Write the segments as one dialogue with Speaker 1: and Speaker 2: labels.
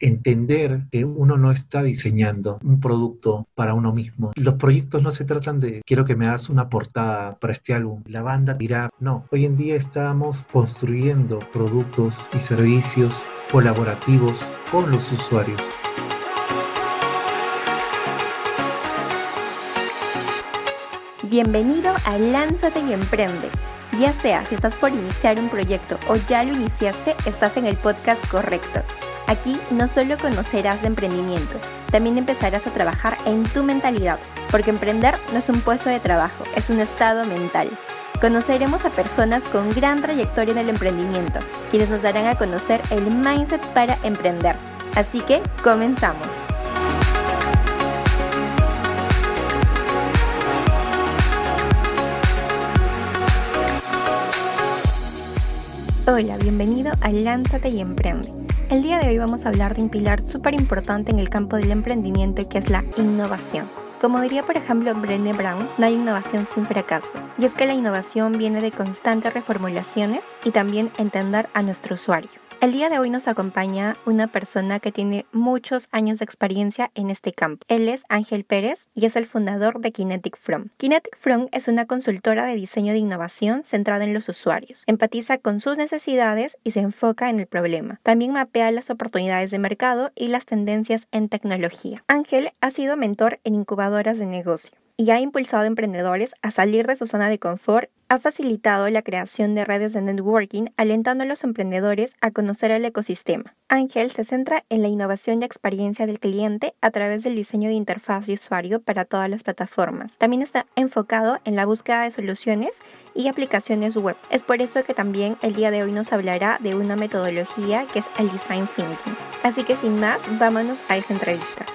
Speaker 1: entender que uno no está diseñando un producto para uno mismo. Los proyectos no se tratan de quiero que me hagas una portada para este álbum. La banda dirá, no, hoy en día estamos construyendo productos y servicios colaborativos con los usuarios.
Speaker 2: Bienvenido a Lánzate y Emprende. Ya sea si estás por iniciar un proyecto o ya lo iniciaste, estás en el podcast correcto. Aquí no solo conocerás de emprendimiento, también empezarás a trabajar en tu mentalidad, porque emprender no es un puesto de trabajo, es un estado mental. Conoceremos a personas con gran trayectoria en el emprendimiento, quienes nos darán a conocer el mindset para emprender. Así que comenzamos. Hola, bienvenido a Lánzate y Emprende. El día de hoy vamos a hablar de un pilar súper importante en el campo del emprendimiento que es la innovación. Como diría por ejemplo Brené Brown, no hay innovación sin fracaso. Y es que la innovación viene de constantes reformulaciones y también entender a nuestro usuario. El día de hoy nos acompaña una persona que tiene muchos años de experiencia en este campo. Él es Ángel Pérez y es el fundador de Kinetic From. Kinetic From es una consultora de diseño de innovación centrada en los usuarios. Empatiza con sus necesidades y se enfoca en el problema. También mapea las oportunidades de mercado y las tendencias en tecnología. Ángel ha sido mentor en incubadoras de negocio y ha impulsado a emprendedores a salir de su zona de confort, ha facilitado la creación de redes de networking, alentando a los emprendedores a conocer el ecosistema. Ángel se centra en la innovación y experiencia del cliente a través del diseño de interfaz de usuario para todas las plataformas. También está enfocado en la búsqueda de soluciones y aplicaciones web. Es por eso que también el día de hoy nos hablará de una metodología que es el Design Thinking. Así que sin más, vámonos a esa entrevista.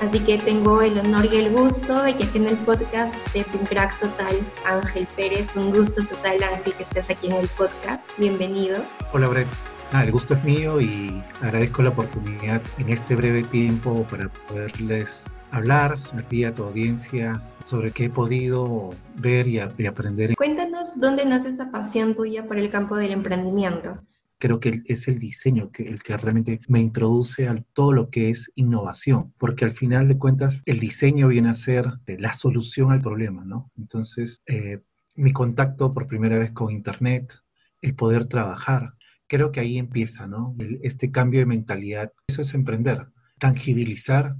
Speaker 2: Así que tengo el honor y el gusto de que aquí en el podcast esté tu crack total, Ángel Pérez. Un gusto total, Ángel, que estés aquí en el podcast. Bienvenido.
Speaker 1: Hola, Brett. el gusto es mío y agradezco la oportunidad en este breve tiempo para poderles hablar a ti, a tu audiencia, sobre qué he podido ver y, y aprender.
Speaker 2: Cuéntanos dónde nace esa pasión tuya por el campo del emprendimiento
Speaker 1: creo que es el diseño que, el que realmente me introduce a todo lo que es innovación, porque al final de cuentas el diseño viene a ser la solución al problema, ¿no? Entonces, eh, mi contacto por primera vez con Internet, el poder trabajar, creo que ahí empieza, ¿no? este cambio de mentalidad, eso es emprender, tangibilizar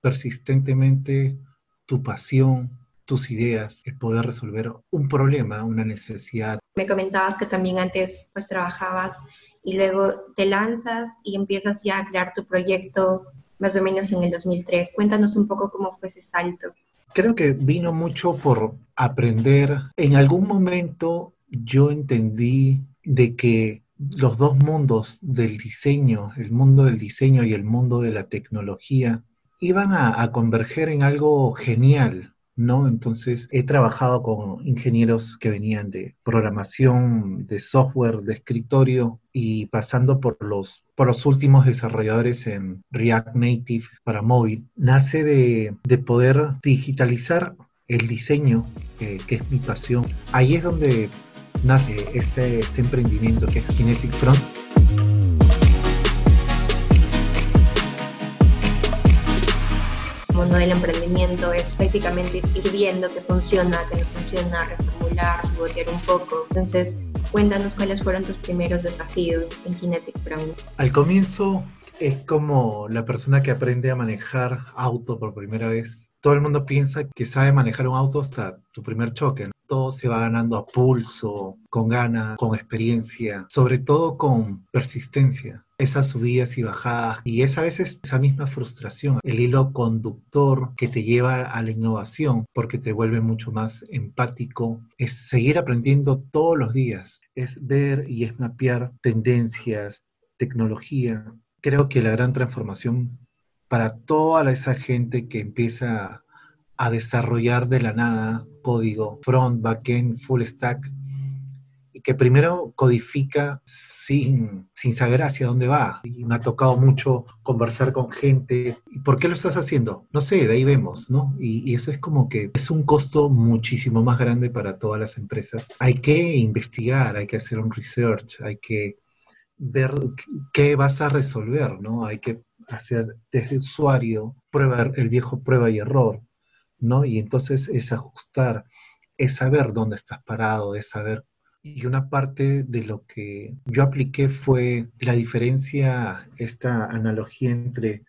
Speaker 1: persistentemente tu pasión, tus ideas, el poder resolver un problema, una necesidad.
Speaker 2: Me comentabas que también antes pues trabajabas y luego te lanzas y empiezas ya a crear tu proyecto más o menos en el 2003. Cuéntanos un poco cómo fue ese salto.
Speaker 1: Creo que vino mucho por aprender. En algún momento yo entendí de que los dos mundos del diseño, el mundo del diseño y el mundo de la tecnología, iban a, a converger en algo genial, ¿no? Entonces he trabajado con ingenieros que venían de programación, de software, de escritorio y pasando por los, por los últimos desarrolladores en React Native para móvil. Nace de, poder digitalizar el diseño, que es mi pasión. Ahí es donde nace este, este emprendimiento que es Kinetic Front
Speaker 2: mundo del emprendimiento es prácticamente ir viendo qué funciona, qué no funciona, reformular, pivotear un poco. Entonces, cuéntanos cuáles fueron tus primeros desafíos en Kinetic Brown.
Speaker 1: Al comienzo es como la persona que aprende a manejar auto por primera vez. Todo el mundo piensa que sabe manejar un auto hasta tu primer choque. Todo se va ganando a pulso, con ganas, con experiencia, sobre todo con persistencia esas subidas y bajadas y es a veces esa misma frustración, el hilo conductor que te lleva a la innovación porque te vuelve mucho más empático, es seguir aprendiendo todos los días, es ver y es mapear tendencias, tecnología. Creo que la gran transformación para toda esa gente que empieza a desarrollar de la nada código front, backend, full stack, que primero codifica sin, sin saber hacia dónde va. Y me ha tocado mucho conversar con gente. ¿Y por qué lo estás haciendo? No sé, de ahí vemos, ¿no? Y, y eso es como que es un costo muchísimo más grande para todas las empresas. Hay que investigar, hay que hacer un research, hay que ver qué vas a resolver, ¿no? Hay que hacer desde usuario, prueba, el viejo prueba y error, ¿no? Y entonces es ajustar, es saber dónde estás parado, es saber. Y una parte de lo que yo apliqué fue la diferencia, esta analogía entre,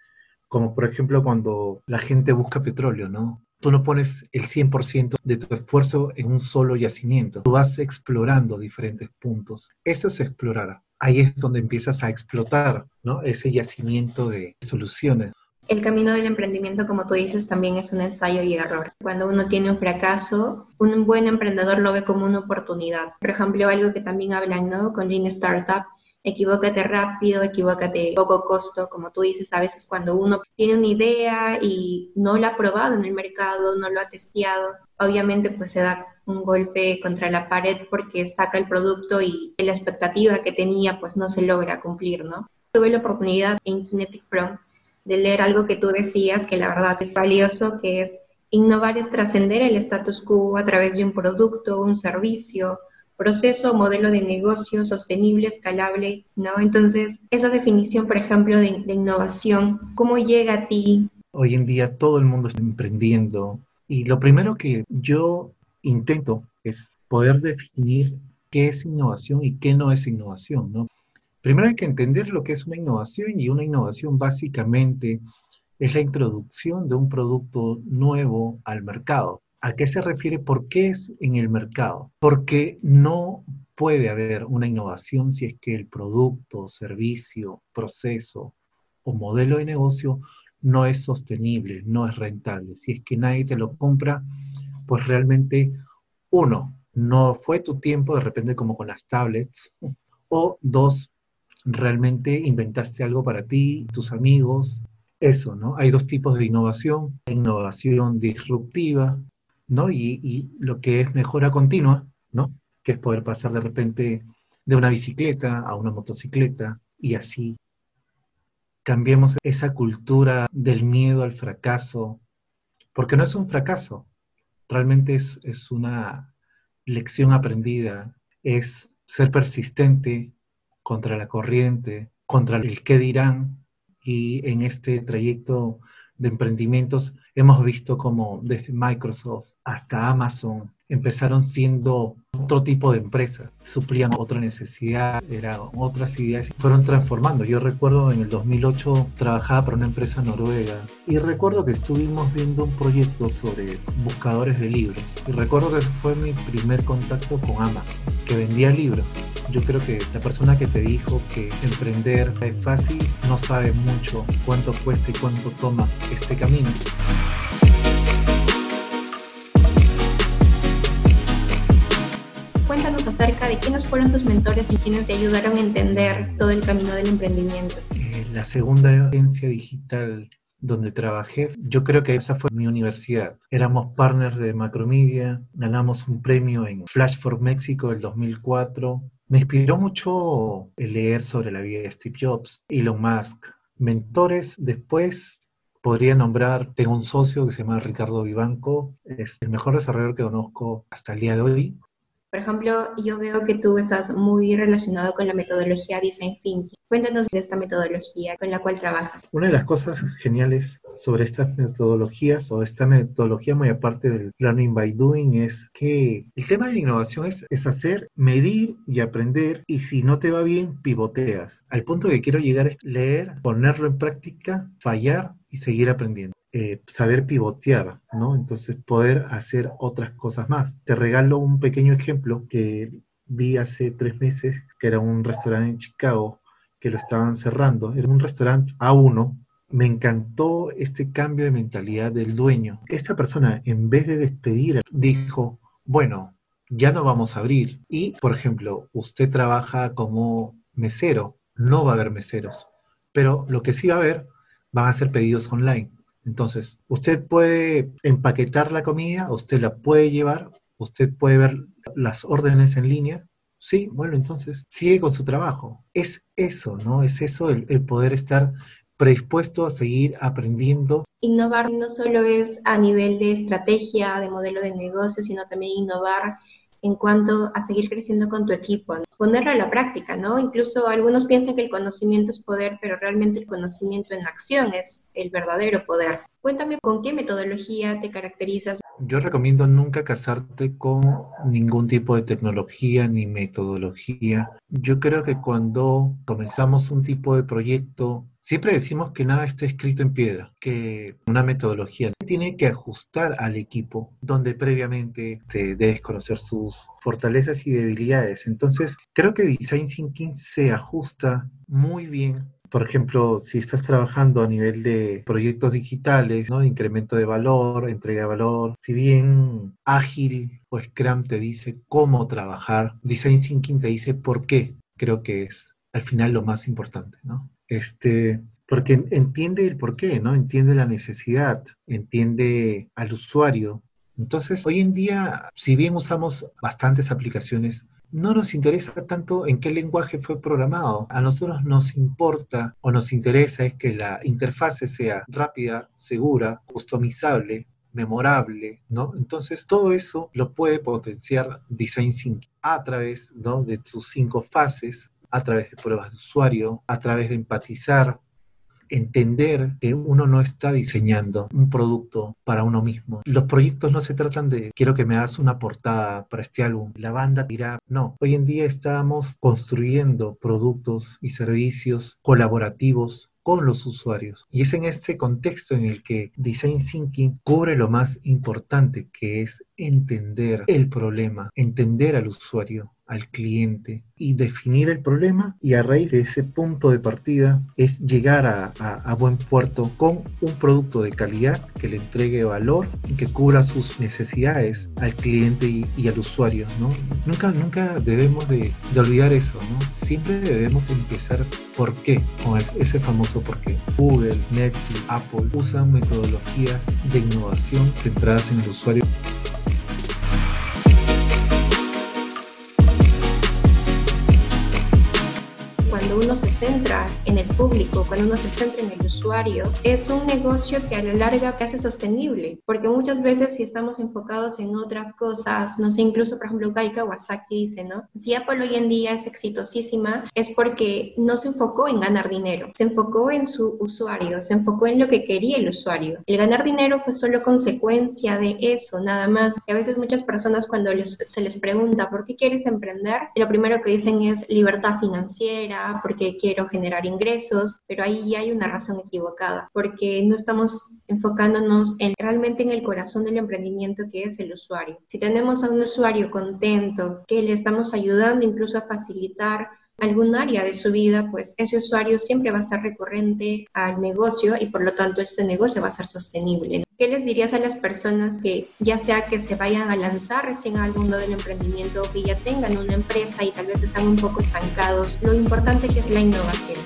Speaker 1: como por ejemplo cuando la gente busca petróleo, ¿no? Tú no pones el 100% de tu esfuerzo en un solo yacimiento, tú vas explorando diferentes puntos. Eso es explorar ahí es donde empiezas a explotar ¿no? ese yacimiento de soluciones.
Speaker 2: El camino del emprendimiento, como tú dices, también es un ensayo y error. Cuando uno tiene un fracaso, un buen emprendedor lo ve como una oportunidad. Por ejemplo, algo que también hablan ¿no? con Lean Startup, equivócate rápido, equivócate poco costo, como tú dices, a veces cuando uno tiene una idea y no la ha probado en el mercado, no lo ha testeado, obviamente pues se da un golpe contra la pared porque saca el producto y la expectativa que tenía pues no se logra cumplir, ¿no? Tuve la oportunidad en Kinetic From de leer algo que tú decías que la verdad es valioso, que es innovar es trascender el status quo a través de un producto, un servicio, proceso o modelo de negocio sostenible, escalable, ¿no? Entonces, esa definición, por ejemplo, de, de innovación, ¿cómo llega a ti?
Speaker 1: Hoy en día todo el mundo está emprendiendo y lo primero que yo intento es poder definir qué es innovación y qué no es innovación, ¿no? Primero hay que entender lo que es una innovación y una innovación básicamente es la introducción de un producto nuevo al mercado. ¿A qué se refiere? ¿Por qué es en el mercado? Porque no puede haber una innovación si es que el producto, servicio, proceso o modelo de negocio no es sostenible, no es rentable. Si es que nadie te lo compra, pues realmente, uno, no fue tu tiempo de repente como con las tablets, o dos, realmente inventaste algo para ti, tus amigos, eso, ¿no? Hay dos tipos de innovación, innovación disruptiva, ¿no? Y, y, lo que es mejora continua, ¿no? Que es poder pasar de repente de una bicicleta a una motocicleta y así. Cambiemos esa cultura del miedo al fracaso, porque no es un fracaso, realmente es, es una lección aprendida, es ser persistente contra la corriente, contra el qué dirán. Y en este trayecto de emprendimientos hemos visto como desde Microsoft hasta Amazon empezaron siendo otro tipo de empresas, suplían otra necesidad, eran otras ideas fueron transformando. Yo recuerdo en el 2008 trabajaba para una empresa noruega y recuerdo que estuvimos viendo un proyecto sobre buscadores de libros y recuerdo que fue mi primer contacto con Amazon, que vendía libros. Yo creo que la persona que te dijo que emprender es fácil no sabe mucho cuánto cuesta y cuánto toma este camino.
Speaker 2: acerca de quiénes fueron tus mentores y quiénes te ayudaron a entender todo el camino del emprendimiento.
Speaker 1: Eh, la segunda agencia digital donde trabajé, yo creo que esa fue mi universidad. Éramos partners de Macromedia, ganamos un premio en Flash for México del 2004. Me inspiró mucho el leer sobre la vida de Steve Jobs, Elon Musk. Mentores después podría nombrar, tengo un socio que se llama Ricardo Vivanco, es el mejor desarrollador que conozco hasta el día de hoy.
Speaker 2: Por ejemplo, yo veo que tú estás muy relacionado con la metodología Design Thinking. Cuéntanos de esta metodología con la cual trabajas.
Speaker 1: Una de las cosas geniales sobre estas metodologías o esta metodología muy aparte del Learning by Doing es que el tema de la innovación es, es hacer, medir y aprender y si no te va bien, pivoteas. Al punto que quiero llegar es leer, ponerlo en práctica, fallar y seguir aprendiendo. Eh, saber pivotear, ¿no? Entonces poder hacer otras cosas más. Te regalo un pequeño ejemplo que vi hace tres meses, que era un restaurante en Chicago, que lo estaban cerrando. Era un restaurante A1. Me encantó este cambio de mentalidad del dueño. Esta persona, en vez de despedir, dijo, bueno, ya no vamos a abrir. Y, por ejemplo, usted trabaja como mesero, no va a haber meseros. Pero lo que sí va a haber van a ser pedidos online. Entonces, usted puede empaquetar la comida, usted la puede llevar, usted puede ver las órdenes en línea Sí, bueno, entonces sigue con su trabajo. Es eso, ¿no? Es eso el, poder estar predispuesto a seguir aprendiendo.
Speaker 2: Innovar no solo es a nivel de estrategia, de modelo de negocio, sino también innovar en cuanto a seguir creciendo con tu equipo, ponerlo a la práctica, ¿no? Incluso algunos piensan que el conocimiento es poder, pero realmente el conocimiento en acción es el verdadero poder. Cuéntame con qué metodología te caracterizas.
Speaker 1: Yo recomiendo nunca casarte con ningún tipo de tecnología ni metodología. Yo creo que cuando comenzamos un tipo de proyecto Siempre decimos que nada está escrito en piedra, que una metodología tiene que ajustar al equipo donde previamente te debes conocer sus fortalezas y debilidades. Entonces, creo que Design Thinking se ajusta muy bien por ejemplo, si estás trabajando a nivel de proyectos digitales, ¿no? incremento de valor, entrega de valor, si bien ágil o Scrum te dice cómo trabajar, Design Thinking te dice por qué. Creo que es al final lo más importante, ¿no? Este, porque entiende el porqué, ¿no? Entiende la necesidad, entiende al usuario. Entonces, hoy en día, si bien usamos bastantes aplicaciones, no nos interesa tanto en qué lenguaje fue programado. A nosotros nos importa o nos interesa es que la interfase sea rápida, segura, customizable, memorable, ¿no? Entonces, todo eso lo puede potenciar Design Thinking a través ¿no? de sus cinco fases a través de pruebas de usuario, a través de empatizar, entender que uno no está diseñando un producto para uno mismo. Los proyectos no se tratan de quiero que me hagas una portada para este álbum, la banda dirá, no, hoy en día estamos construyendo productos y servicios colaborativos con los usuarios. Y es en este contexto en el que Design Thinking cubre lo más importante, que es entender el problema, entender al usuario, al cliente y definir el problema y a raíz de ese punto de partida es llegar a, buen puerto con un producto de calidad que le entregue valor y que cubra sus necesidades al cliente y, al usuario. ¿no? Nunca, nunca debemos de, olvidar eso, ¿no? siempre debemos empezar por qué, con ese famoso por qué. Google, Netflix, Apple usan metodologías de innovación centradas en el usuario.
Speaker 2: Uno se centra en el público, cuando uno se centra en el usuario, es un negocio que a la larga hace sostenible, porque muchas veces si estamos enfocados en otras cosas, no sé, incluso por ejemplo Kai Kawasaki dice, ¿no? Si Apple hoy en día es exitosísima es porque no se enfocó en ganar dinero, se enfocó en su usuario, se enfocó en lo que quería el usuario. El ganar dinero fue solo consecuencia de eso, nada más. Y a veces muchas personas cuando se les pregunta, ¿por qué quieres emprender? Lo primero que dicen es libertad financiera, porque quiero generar ingresos, pero ahí hay una razón equivocada, porque no estamos enfocándonos en, realmente en el corazón del emprendimiento que es el usuario. Si tenemos a un usuario contento, que le estamos ayudando incluso a facilitar algún área de su vida, pues ese usuario siempre va a ser recurrente al negocio y por lo tanto este negocio va a ser sostenible. ¿Qué les dirías a las personas que ya sea que se vayan a lanzar recién al mundo del emprendimiento o que ya tengan una empresa y tal vez están un poco estancados? Lo importante que es la innovación.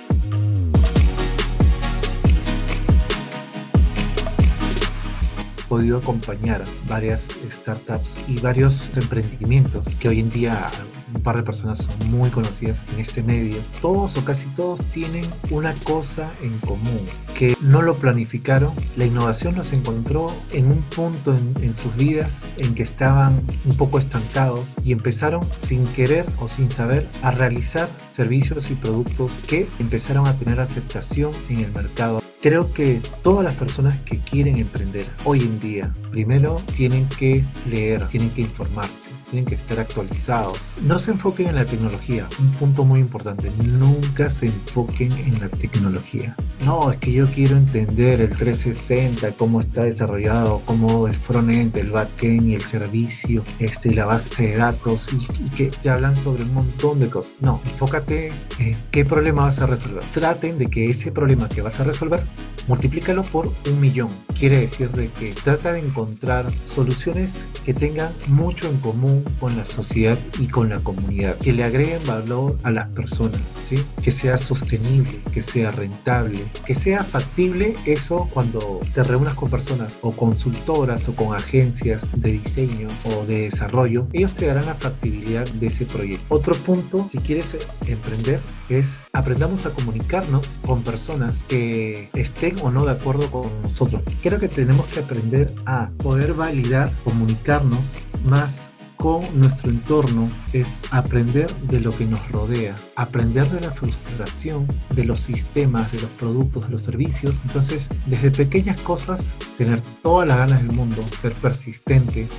Speaker 1: podido acompañar varias startups y varios emprendimientos que hoy en día un par de personas son muy conocidas en este medio, todos o casi todos tienen una cosa en común, que no lo planificaron, la innovación los encontró en un punto en, en sus vidas en que estaban un poco estancados y empezaron sin querer o sin saber a realizar servicios y productos que empezaron a tener aceptación en el mercado. Creo que todas las personas que quieren emprender hoy en día, primero tienen que leer, tienen que informarse tienen que estar actualizados. No se enfoquen en la tecnología, un punto muy importante, nunca se enfoquen en la tecnología. No, es que yo quiero entender el 360, cómo está desarrollado, cómo el frontend, el backend y el servicio, este, la base de datos y, que te hablan sobre un montón de cosas. No, enfócate en qué problema vas a resolver. Traten de que ese problema que vas a resolver multiplícalo por un millón. Quiere decir de que trata de encontrar soluciones que tengan mucho en común con la sociedad y con la comunidad, que le agreguen valor a las personas, que sea sostenible, que sea rentable, que sea factible eso cuando te reúnas con personas o consultoras o con agencias de diseño o de desarrollo, ellos te darán la factibilidad de ese proyecto. Otro punto, si quieres emprender, es aprendamos a comunicarnos con personas que estén o no de acuerdo con nosotros. Creo que tenemos que aprender a poder validar, comunicarnos más con nuestro entorno es aprender de lo que nos rodea, aprender de la frustración, de los sistemas, de los productos, de los servicios. Entonces, desde pequeñas cosas, tener todas las ganas del mundo, ser persistente,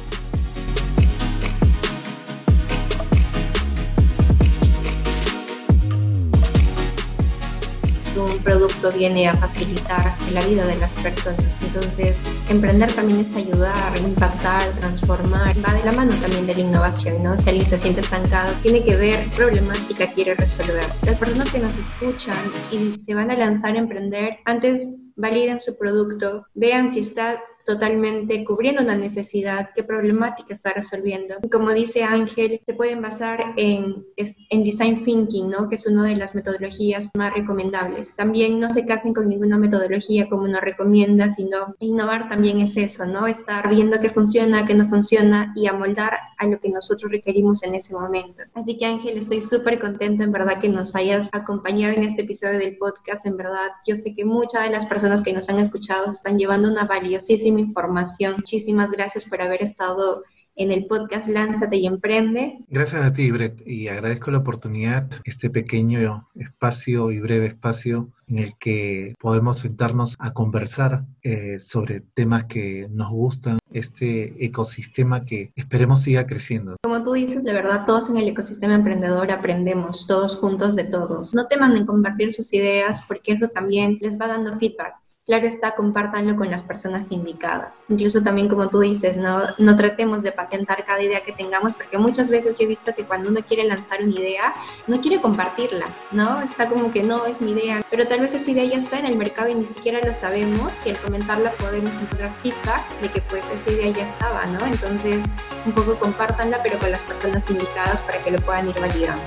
Speaker 2: un producto viene a facilitar la vida de las personas. Entonces, emprender también es ayudar, impactar, transformar. Va de la mano también de la innovación, ¿no? Si alguien se siente estancado, tiene que ver problemática quiere resolver. Las personas que nos escuchan y se van a lanzar a emprender, antes validen su producto, vean si está totalmente cubriendo una necesidad, qué problemática está resolviendo. Como dice Ángel, se pueden basar en, en design thinking, ¿no? que es una de las metodologías más recomendables. También no se casen con ninguna metodología como nos recomienda, sino innovar también es eso, ¿no? estar viendo qué funciona, qué no funciona y amoldar a lo que nosotros requerimos en ese momento. Así que Ángel, estoy súper contenta en verdad que nos hayas acompañado en este episodio del podcast. En verdad, yo sé que muchas de las personas que nos han escuchado están llevando una valiosísima información. Muchísimas gracias por haber estado en el podcast Lánzate y Emprende.
Speaker 1: Gracias a ti, Brett, y agradezco la oportunidad, este pequeño espacio y breve espacio en el que podemos sentarnos a conversar eh, sobre temas que nos gustan, este ecosistema que esperemos siga creciendo.
Speaker 2: Como tú dices, de verdad, todos en el ecosistema emprendedor aprendemos, todos juntos de todos. No teman en compartir sus ideas porque eso también les va dando feedback claro está, compártanlo con las personas indicadas. Incluso también, como tú dices, no, no tratemos de patentar cada idea que tengamos, porque muchas veces yo he visto que cuando uno quiere lanzar una idea, no quiere compartirla, ¿no? Está como que no es mi idea, pero tal vez esa idea ya está en el mercado y ni siquiera lo sabemos y al comentarla podemos encontrar feedback de que pues esa idea ya estaba, ¿no? Entonces, un poco compártanla, pero con las personas indicadas para que lo puedan ir validando.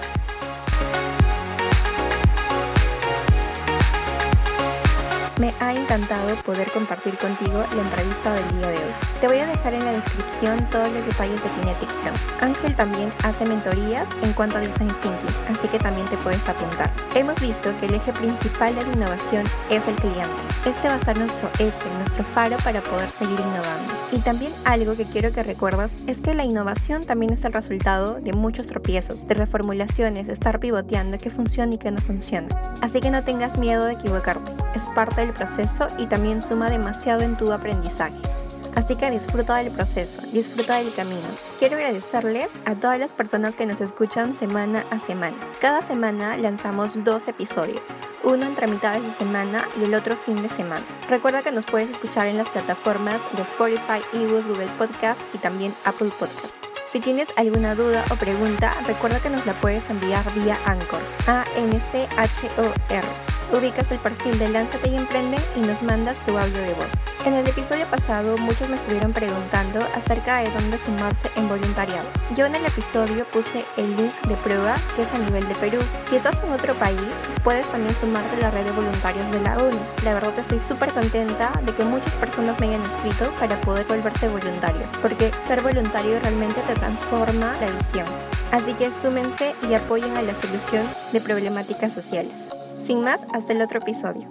Speaker 2: Me ha encantado poder compartir contigo la entrevista del día de hoy. Te voy a dejar en la descripción todos los detalles de Kinetic Flow. Ángel también hace mentorías en cuanto a Design Thinking, así que también te puedes apuntar. Hemos visto que el eje principal de la innovación es el cliente. Este va a ser nuestro eje, nuestro faro para poder seguir innovando. Y también algo que quiero que recuerdas es que la innovación también es el resultado de muchos tropiezos, de reformulaciones, de estar pivoteando qué funciona y qué no funciona. Así que no tengas miedo de equivocarte. Es parte del proceso y también suma demasiado en tu aprendizaje. Así que disfruta del proceso, disfruta del camino. Quiero agradecerles a todas las personas que nos escuchan semana a semana. Cada semana lanzamos dos episodios, uno entre mitades de semana y el otro fin de semana. Recuerda que nos puedes escuchar en las plataformas de Spotify, eBooks, Google Podcast y también Apple Podcast. Si tienes alguna duda o pregunta, recuerda que nos la puedes enviar vía Anchor, a n c h o r ubicas el perfil de Lánzate y Emprende y nos mandas tu audio de voz. En el episodio pasado muchos me estuvieron preguntando acerca de dónde sumarse en voluntariados. Yo en el episodio puse el link de prueba que es a nivel de Perú. Si estás en otro país, puedes también sumarte a la red de voluntarios de la ONU. La verdad estoy súper contenta de que muchas personas me hayan escrito para poder volverse voluntarios, porque ser voluntario realmente te transforma la visión. Así que súmense y apoyen a la solución de problemáticas sociales. Sin más, hasta el otro episodio.